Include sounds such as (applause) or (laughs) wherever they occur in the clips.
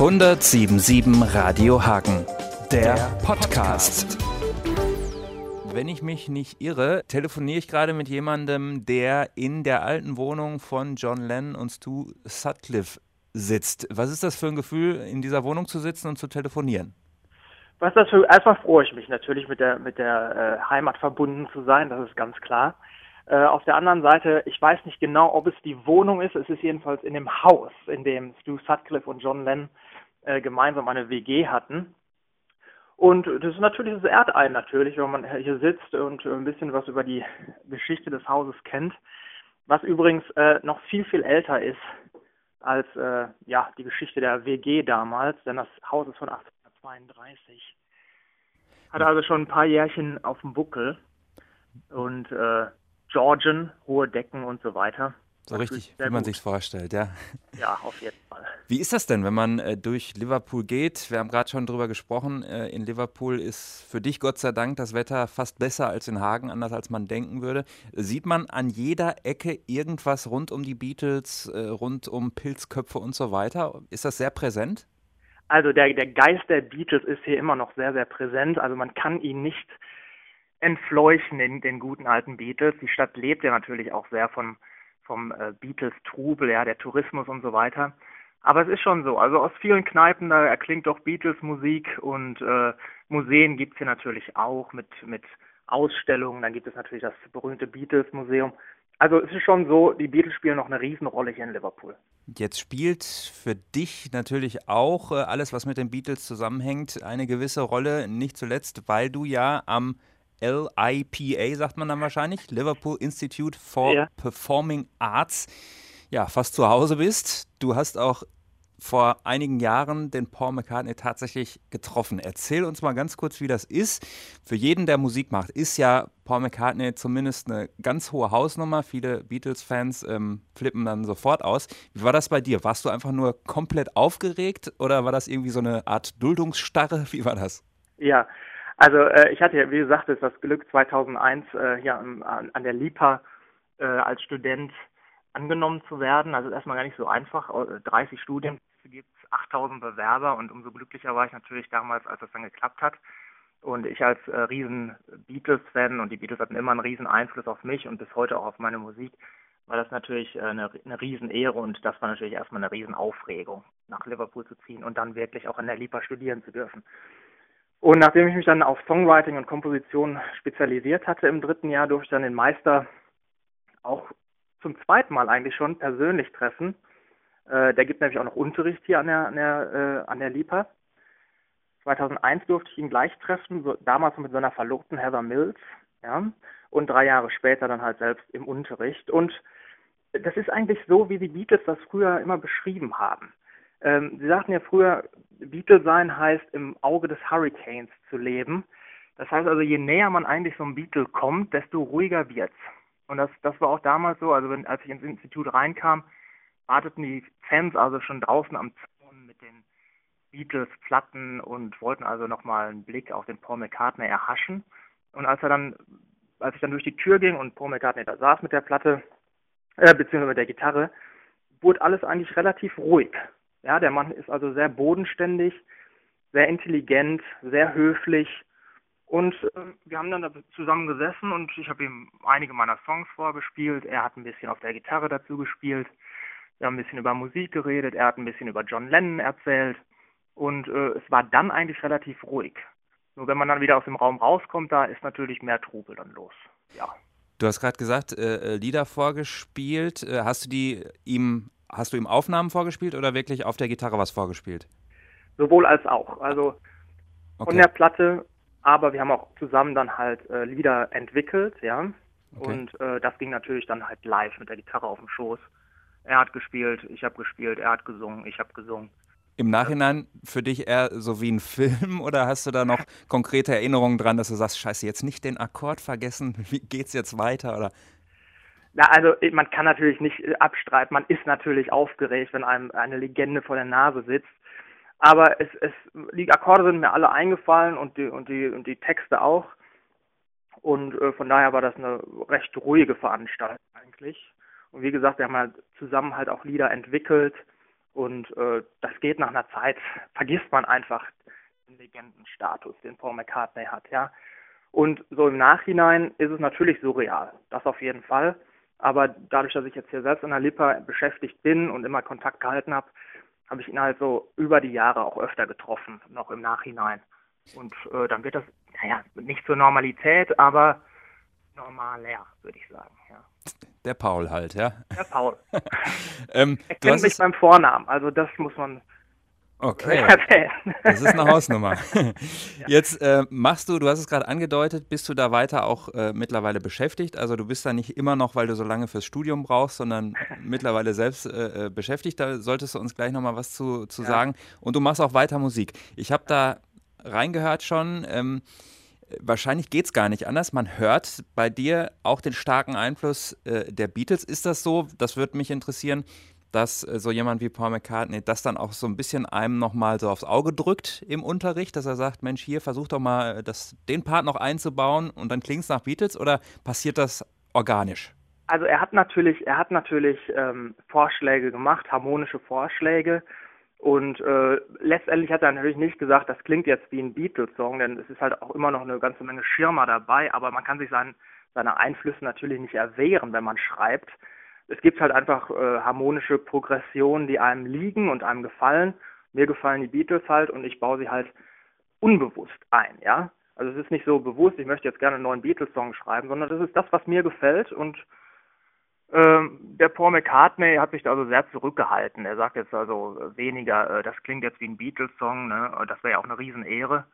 1077 Radio Hagen, der, Podcast. Wenn ich mich nicht irre, telefoniere ich gerade mit jemandem, der in der alten Wohnung von John Lennon und Stu Sutcliffe sitzt. Was ist das für ein Gefühl, in dieser Wohnung zu sitzen und zu telefonieren? Was das für, erstmal freue ich mich natürlich, mit der, mit der äh, Heimat verbunden zu sein, das ist ganz klar. Äh, auf der anderen Seite, ich weiß nicht genau, ob es die Wohnung ist. Es ist jedenfalls in dem Haus, in dem Stu Sutcliffe und John Lennon äh, gemeinsam eine WG hatten. Und das ist natürlich, das ehrt einen natürlich, wenn man hier sitzt und ein bisschen was über die Geschichte des Hauses kennt. Was übrigens äh, noch viel, viel älter ist als äh, ja, die Geschichte der WG damals, denn das Haus ist von 1832. Hat also schon ein paar Jährchen auf dem Buckel. Und äh, Georgian, hohe Decken und so weiter. So richtig, wie man sich vorstellt, ja. Ja, auf jeden Fall. Wie ist das denn, wenn man äh, durch Liverpool geht? Wir haben gerade schon drüber gesprochen. Äh, in Liverpool ist für dich Gott sei Dank das Wetter fast besser als in Hagen, anders als man denken würde. Sieht man an jeder Ecke irgendwas rund um die Beatles, äh, rund um Pilzköpfe und so weiter? Ist das sehr präsent? Also der, der Geist der Beatles ist hier immer noch sehr, sehr präsent. Also man kann ihn nicht entfleuchen, den, den guten alten Beatles. Die Stadt lebt ja natürlich auch sehr von, vom äh, Beatles-Trubel, ja, der Tourismus und so weiter. Aber es ist schon so, also aus vielen Kneipen, da erklingt doch Beatles-Musik und äh, Museen gibt es hier natürlich auch mit, mit Ausstellungen. Dann gibt es natürlich das berühmte Beatles-Museum. Also es ist schon so, die Beatles spielen noch eine Riesenrolle hier in Liverpool. Jetzt spielt für dich natürlich auch äh, alles, was mit den Beatles zusammenhängt, eine gewisse Rolle, nicht zuletzt, weil du ja am LIPA, sagt man dann wahrscheinlich, Liverpool Institute for ja. Performing Arts, ja, fast zu Hause bist. Du hast auch vor einigen Jahren den Paul McCartney tatsächlich getroffen. Erzähl uns mal ganz kurz, wie das ist. Für jeden, der Musik macht, ist ja Paul McCartney zumindest eine ganz hohe Hausnummer. Viele Beatles-Fans ähm, flippen dann sofort aus. Wie war das bei dir? Warst du einfach nur komplett aufgeregt oder war das irgendwie so eine Art Duldungsstarre? Wie war das? Ja, also äh, ich hatte ja, wie gesagt, das Glück 2001 äh, hier an, an der LIPA äh, als Student angenommen zu werden. Also erstmal gar nicht so einfach. 30 Studien gibt es, 8000 Bewerber und umso glücklicher war ich natürlich damals, als das dann geklappt hat. Und ich als äh, riesen Beatles-Fan und die Beatles hatten immer einen riesen Einfluss auf mich und bis heute auch auf meine Musik, war das natürlich äh, eine, eine Riesenehre und das war natürlich erstmal eine Riesenaufregung, nach Liverpool zu ziehen und dann wirklich auch an der LIPA studieren zu dürfen. Und nachdem ich mich dann auf Songwriting und Komposition spezialisiert hatte im dritten Jahr, durfte ich dann den Meister auch zum zweiten Mal eigentlich schon persönlich treffen. Äh, der gibt nämlich auch noch Unterricht hier an der, an der, äh, an der LIPA. 2001 durfte ich ihn gleich treffen, so, damals mit seiner Verlobten Heather Mills, ja, und drei Jahre später dann halt selbst im Unterricht. Und das ist eigentlich so, wie die Beatles das früher immer beschrieben haben. Ähm, Sie sagten ja früher, Beatle sein heißt im Auge des Hurricanes zu leben. Das heißt also, je näher man eigentlich so einem Beatle kommt, desto ruhiger wird's. Und das, das war auch damals so, also wenn, als ich ins Institut reinkam, warteten die Fans also schon draußen am Zaun mit den Beatles-Platten und wollten also nochmal einen Blick auf den Paul McCartney erhaschen. Und als er dann, als ich dann durch die Tür ging und Paul McCartney da saß mit der Platte, äh, beziehungsweise mit der Gitarre, wurde alles eigentlich relativ ruhig. Ja, der Mann ist also sehr bodenständig, sehr intelligent, sehr höflich. Und äh, wir haben dann da zusammen gesessen und ich habe ihm einige meiner Songs vorgespielt. Er hat ein bisschen auf der Gitarre dazu gespielt. Wir haben ein bisschen über Musik geredet. Er hat ein bisschen über John Lennon erzählt. Und äh, es war dann eigentlich relativ ruhig. Nur wenn man dann wieder aus dem Raum rauskommt, da ist natürlich mehr Trubel dann los. Ja. Du hast gerade gesagt, äh, äh Lieder vorgespielt. Äh, hast du die ihm Hast du ihm Aufnahmen vorgespielt oder wirklich auf der Gitarre was vorgespielt? Sowohl als auch. Also okay. von der Platte, aber wir haben auch zusammen dann halt äh, Lieder entwickelt, ja. Okay. Und äh, das ging natürlich dann halt live mit der Gitarre auf dem Schoß. Er hat gespielt, ich habe gespielt, er hat gesungen, ich habe gesungen. Im Nachhinein für dich eher so wie ein (laughs) Film oder hast du da noch konkrete Erinnerungen dran, dass du sagst, scheiße, jetzt nicht den Akkord vergessen, (laughs) wie geht's jetzt weiter oder na, also man kann natürlich nicht äh, abstreiten, man ist natürlich aufgeregt, wenn einem eine Legende vor der Nase sitzt. Aber es, es, die Akkorde sind mir alle eingefallen und die, und die, und die Texte auch. Und äh, von daher war das eine recht ruhige Veranstaltung eigentlich. Und wie gesagt, wir haben halt zusammen halt auch Lieder entwickelt Und äh, das geht nach einer Zeit, (laughs) vergisst man einfach den Legendenstatus, den Paul McCartney hat, ja. Und so im Nachhinein ist es natürlich surreal, das auf jeden Fall. Aber dadurch, dass ich jetzt hier selbst in der Lipa beschäftigt bin und immer Kontakt gehalten habe, habe ich ihn halt so über die Jahre auch öfter getroffen, noch im Nachhinein. Und äh, dann wird das, naja, nicht zur Normalität, aber normaler, würde ich sagen, ja. Der Paul halt, ja? Der Paul. (laughs) ähm, er kennt mich beim Vornamen, also das muss man Okay. Das ist eine Hausnummer. (laughs) Jetzt äh, machst du, du hast es gerade angedeutet, bist du da weiter auch äh, mittlerweile beschäftigt? Also du bist da nicht immer noch, weil du so lange fürs Studium brauchst, sondern (laughs) mittlerweile selbst äh, äh, beschäftigt. Da solltest du uns gleich nochmal was zu, zu ja. sagen. Und du machst auch weiter Musik. Ich habe da reingehört schon. Ähm, wahrscheinlich geht es gar nicht anders. Man hört bei dir auch den starken Einfluss äh, der Beatles. Ist das so? Das würde mich interessieren dass äh, so jemand wie Paul McCartney das dann auch so ein bisschen einem nochmal so aufs Auge drückt im Unterricht, dass er sagt, Mensch, hier versuch doch mal das, den Part noch einzubauen und dann klingt es nach Beatles oder passiert das organisch? Also er hat natürlich, er hat natürlich ähm, Vorschläge gemacht, harmonische Vorschläge. Und äh, letztendlich hat er natürlich nicht gesagt, das klingt jetzt wie ein Beatles-Song, denn es ist halt auch immer noch eine ganze Menge Schirmer dabei, aber man kann sich sein, seine Einflüsse natürlich nicht erwehren, wenn man schreibt es gibt halt einfach äh, harmonische Progressionen, die einem liegen und einem gefallen. Mir gefallen die Beatles halt und ich baue sie halt unbewusst ein, ja. Also es ist nicht so bewusst, ich möchte jetzt gerne einen neuen Beatles-Song schreiben, sondern das ist das, was mir gefällt und ähm, der Paul McCartney hat sich da also sehr zurückgehalten. Er sagt jetzt also weniger, äh, das klingt jetzt wie ein Beatles-Song, ne? das wäre ja auch eine Riesenehre.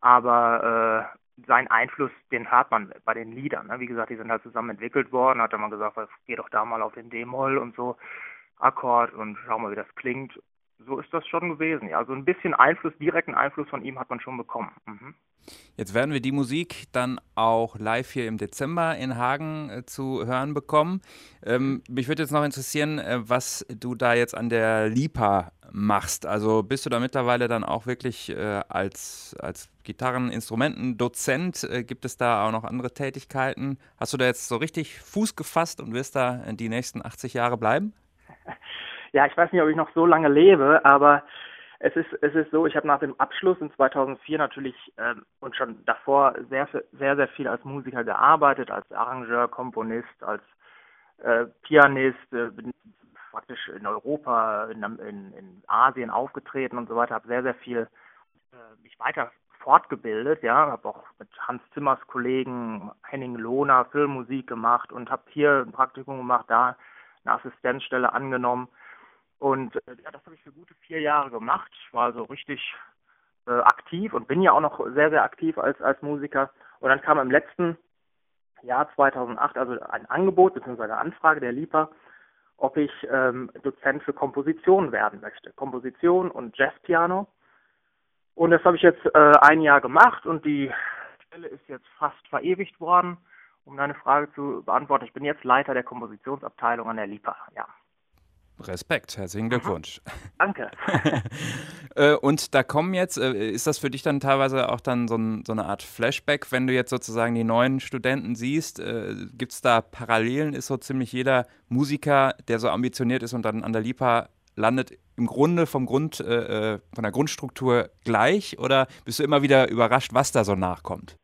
Aber sein Einfluss, den hört man bei den Liedern. Ne? Wie gesagt, die sind halt zusammen entwickelt worden. Hat er mal gesagt, geh doch da mal auf den D-Moll und so Akkord und schau mal, wie das klingt. So ist das schon gewesen. Ja, also ein bisschen Einfluss, direkten Einfluss von ihm hat man schon bekommen. Mhm. Jetzt werden wir die Musik dann auch live hier im Dezember in Hagen äh, zu hören bekommen. Ähm, mich würde jetzt noch interessieren, äh, was du da jetzt an der LIPA machst. Also bist du da mittlerweile dann auch wirklich äh, als, als Gitarreninstrumentendozent? Äh, gibt es da auch noch andere Tätigkeiten? Hast du da jetzt so richtig Fuß gefasst und wirst da die nächsten 80 Jahre bleiben? (laughs) Ja, ich weiß nicht, ob ich noch so lange lebe, aber es ist, es ist so, ich habe nach dem Abschluss in 2004 natürlich ähm, und schon davor sehr, sehr, sehr viel als Musiker gearbeitet, als Arrangeur, Komponist, als äh, Pianist, äh, bin praktisch in Europa, in, in, in Asien aufgetreten und so weiter, habe sehr, sehr viel äh, mich weiter fortgebildet, ja, habe auch mit Hans Zimmers Kollegen Henning Lohner Filmmusik gemacht und habe hier ein Praktikum gemacht, da eine Assistenzstelle angenommen und äh, ja, das habe ich für gute vier Jahre gemacht. Ich war also richtig äh, aktiv und bin ja auch noch sehr, sehr aktiv als, als Musiker. Und dann kam im letzten Jahr 2008 also ein Angebot bzw. eine Anfrage der LIPA, ob ich ähm, Dozent für Komposition werden möchte. Komposition und Jazzpiano. Und das habe ich jetzt äh, ein Jahr gemacht und die Stelle ist jetzt fast verewigt worden. Um deine Frage zu beantworten, ich bin jetzt Leiter der Kompositionsabteilung an der LIPA, ja. Respekt, herzlichen Glückwunsch. Danke. (laughs) Äh, und da kommen jetzt, äh, ist das für dich dann teilweise auch dann so, ein, so, eine Art Flashback, wenn du jetzt sozusagen die neuen Studenten siehst? Äh, Gibt es da Parallelen? Ist so ziemlich jeder Musiker, der so ambitioniert ist und dann an der LIPA landet, im Grunde vom Grund, äh, von der Grundstruktur gleich? Oder bist du immer wieder überrascht, was da so nachkommt?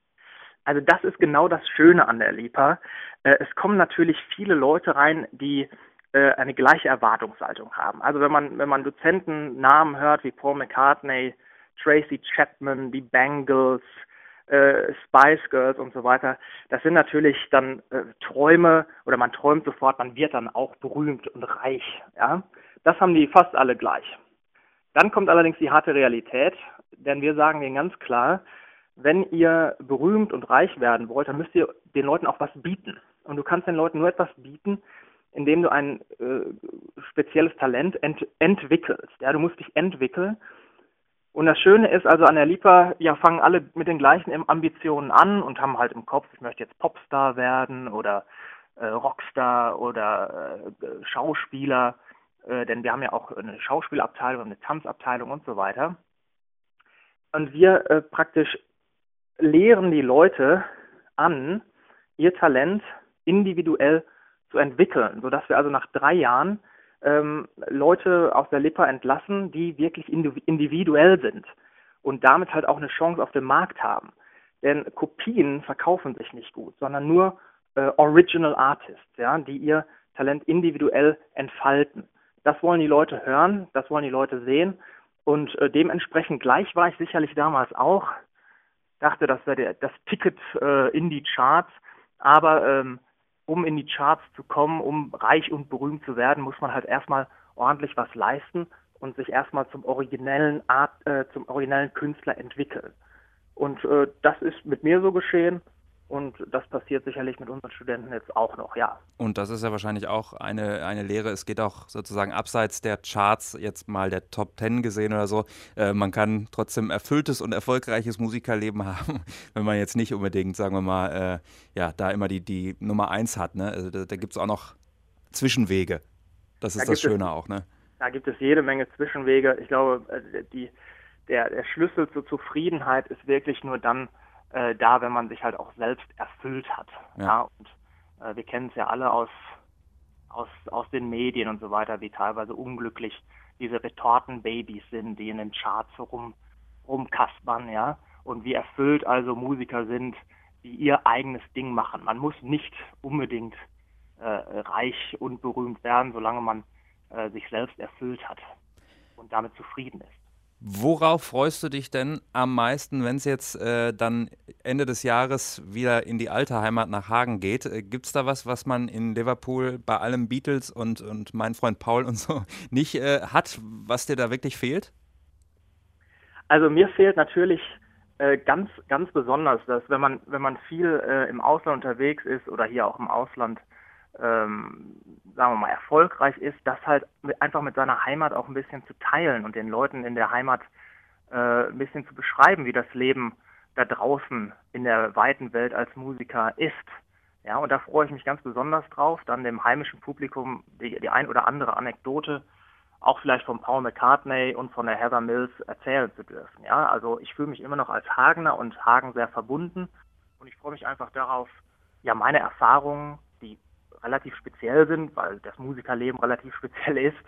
Also das ist genau das Schöne an der LIPA. es kommen natürlich viele Leute rein, die äh, eine gleiche Erwartungshaltung haben. Also wenn man, wenn man Dozentennamen hört wie Paul McCartney, Tracy Chapman, die Bangles, äh, Spice Girls und so weiter, das sind natürlich dann äh, Träume oder man träumt sofort, man wird dann auch berühmt und reich. Ja, das haben die fast alle gleich. Dann kommt allerdings die harte Realität, denn wir sagen denen ganz klar, wenn ihr berühmt und reich werden wollt, dann müsst ihr den Leuten auch was bieten. Und du kannst den Leuten nur etwas bieten, indem du ein äh, spezielles Talent ent entwickelst. Ja, du musst dich entwickeln. Und das Schöne ist also an der LIPA, ja, fangen alle mit den gleichen Ambitionen an und haben halt im Kopf, ich möchte jetzt Popstar werden oder äh, Rockstar oder äh, Schauspieler, äh, denn wir haben ja auch eine Schauspielabteilung, eine Tanzabteilung und so weiter. Und wir äh, praktisch lehren die Leute an, ihr Talent individuell zu entwickeln, sodass wir also nach drei Jahren ähm, Leute aus der Lippe entlassen, die wirklich individuell sind und damit halt auch eine Chance auf dem Markt haben. Denn Kopien verkaufen sich nicht gut, sondern nur äh, Original Artists, ja, die ihr Talent individuell entfalten. Das wollen die Leute hören, das wollen die Leute sehen und äh, dementsprechend gleich war ich sicherlich damals auch. Dachte, das wäre das Ticket äh, in die Charts, aber ähm, um in die Charts zu kommen, um reich und berühmt zu werden, muss man halt erstmal ordentlich was leisten und sich erstmal zum originellen Art, äh, zum originellen Künstler entwickeln. Und äh, das ist mit mir so geschehen. Und das passiert sicherlich mit unseren Studenten jetzt auch noch, ja. Und das ist ja wahrscheinlich auch eine, eine Lehre. Es geht auch sozusagen abseits der Charts, jetzt mal der Top Ten gesehen oder so. Äh, man kann trotzdem erfülltes und erfolgreiches Musikerleben (laughs) haben, wenn man jetzt nicht unbedingt, sagen wir mal, äh, ja, da immer die, die Nummer eins hat. Ne? Also da, da gibt es auch noch Zwischenwege. Das ist da das Schöne es, auch, ne? Da gibt es jede Menge Zwischenwege. Ich glaube, äh, die, der, der Schlüssel zur Zufriedenheit ist wirklich nur dann, äh, da, wenn man sich halt auch selbst erfüllt hat. Ja. ja? Und äh, wir kennen es ja alle aus, aus, aus den Medien und so weiter, wie teilweise unglücklich diese Retortenbabys sind, die in den Charts rum, rumkaspern, ja. Und wie erfüllt also Musiker sind, die ihr eigenes Ding machen. Man muss nicht unbedingt äh, reich und berühmt werden, solange man äh, sich selbst erfüllt hat und damit zufrieden ist. Worauf freust du dich denn am meisten, wenn es jetzt äh, dann Ende des Jahres wieder in die alte Heimat nach Hagen geht? Äh, Gibt es da was, was man in Liverpool bei allem Beatles und, und mein Freund Paul und so (laughs) nicht äh, hat, was dir da wirklich fehlt? Also mir fehlt natürlich äh, ganz, ganz besonders, dass wenn man, wenn man viel äh, im Ausland unterwegs ist oder hier auch im Ausland, ähm, sagen wir mal, erfolgreich ist, das halt mit, einfach mit seiner Heimat auch ein bisschen zu teilen und den Leuten in der Heimat äh, ein bisschen zu beschreiben, wie das Leben da draußen in der weiten Welt als Musiker ist. Ja, und da freue ich mich ganz besonders drauf, dann dem heimischen Publikum die, die ein oder andere Anekdote auch vielleicht von Paul McCartney und von der Heather Mills erzählen zu dürfen. Ja, also ich fühle mich immer noch als Hagener und Hagen sehr verbunden und ich freue mich einfach darauf, ja, meine Erfahrungen, die relativ speziell sind, weil das Musikerleben relativ (laughs) speziell ist,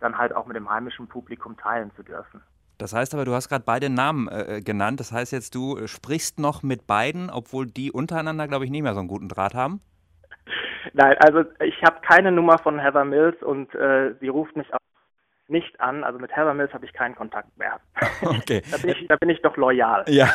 dann halt auch mit dem heimischen Publikum teilen zu dürfen. Das heißt aber, du hast gerade beide Namen äh, genannt. Das heißt jetzt, du äh, sprichst noch mit beiden, obwohl die untereinander, glaube ich, nicht mehr so einen guten Draht haben? Nein, also ich habe keine Nummer von Heather Mills und äh, sie ruft mich auch nicht an. Also mit Heather Mills habe ich keinen Kontakt mehr. (laughs) Okay. da, bin ich, da bin ich doch loyal. Ja,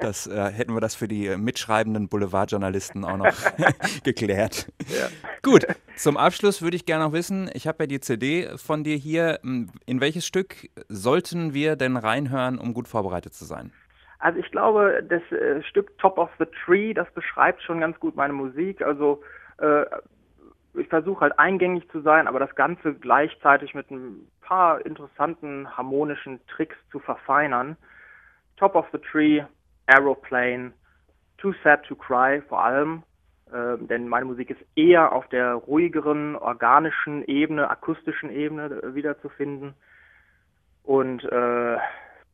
das äh, hätten wir das für die äh, mitschreibenden Boulevardjournalisten auch noch (laughs) geklärt. Ja. Gut, zum Abschluss würde ich gerne noch wissen, ich habe ja die CD von dir hier. In welches Stück sollten wir denn reinhören, um gut vorbereitet zu sein? Also ich glaube, das äh, Stück Top of the Tree, das beschreibt schon ganz gut meine Musik. Also äh, ich versuche halt eingängig zu sein, aber das Ganze gleichzeitig mit ein paar interessanten harmonischen Tricks zu verfeinern. Top of the Tree, Aeroplane, Too Sad to Cry vor allem, äh, denn meine Musik ist eher auf der ruhigeren, organischen Ebene, akustischen Ebene äh, wiederzufinden. Und äh,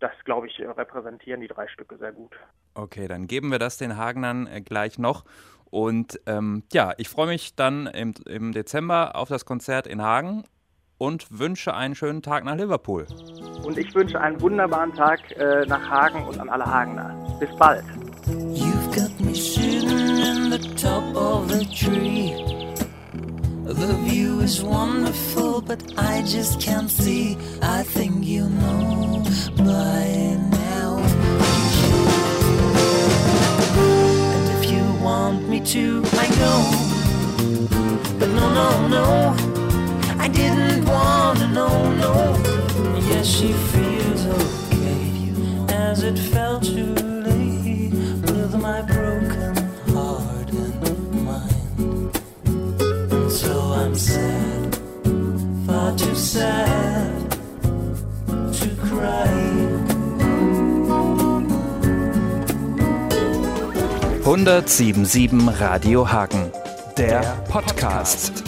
das, glaube ich, repräsentieren die drei Stücke sehr gut. Okay, dann geben wir das den Hagenern äh, gleich noch. Und ähm, ja, ich freue mich dann im, im Dezember auf das Konzert in Hagen und wünsche einen schönen Tag nach Liverpool. Und ich wünsche einen wunderbaren Tag äh, nach Hagen und an alle Hagener. Bis bald. Of a tree. The view is wonderful, but I just can't see. I think you know by now. And if you want me to, I know. But no, no, no, I didn't want to know, no. Yes, she feels okay as it fell too 1077 Radio Hagen, der Podcast.